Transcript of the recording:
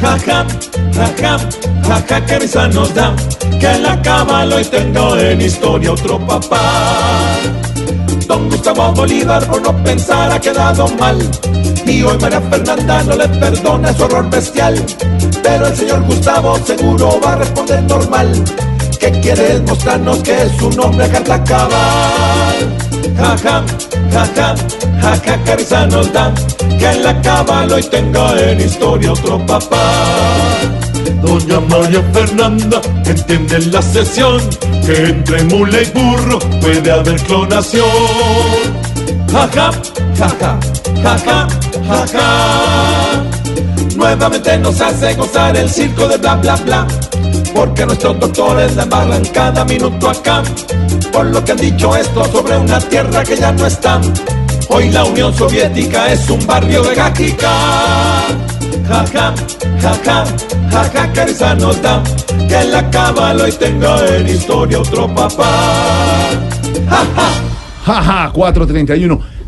Ja, ja, ja, ja, ja, ja, que risa nos da que la cábala hoy tengo en historia otro papá. Don Gustavo Bolívar por no pensar ha quedado mal. Y hoy María Fernanda no le perdona su horror bestial. Pero el señor Gustavo seguro va a responder normal. Que quiere mostrarnos que es un hombre carta cabal. Ja, ja, ja, ja, que en la cábala hoy tenga en historia otro papá. Doña María Fernanda entiende la sesión que entre mula y burro puede haber clonación. Jaja, jaja, jaja, jaja. Nuevamente nos hace gozar el circo de bla bla bla. Porque nuestros doctores la embarran cada minuto acá. Por lo que han dicho esto sobre una tierra que ya no está. Hoy la Unión Soviética es un barrio de Gática. Jaja, jaja, jaja, que risa nos da que la cábala hoy tenga en historia otro papá. Jaja, 431.